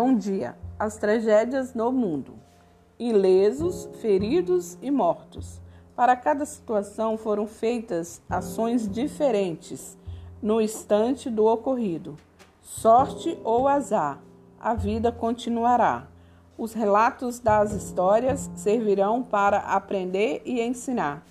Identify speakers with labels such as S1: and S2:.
S1: Bom dia. As tragédias no mundo. Ilesos, feridos e mortos. Para cada situação foram feitas ações diferentes no instante do ocorrido. Sorte ou azar, a vida continuará. Os relatos das histórias servirão para aprender e ensinar.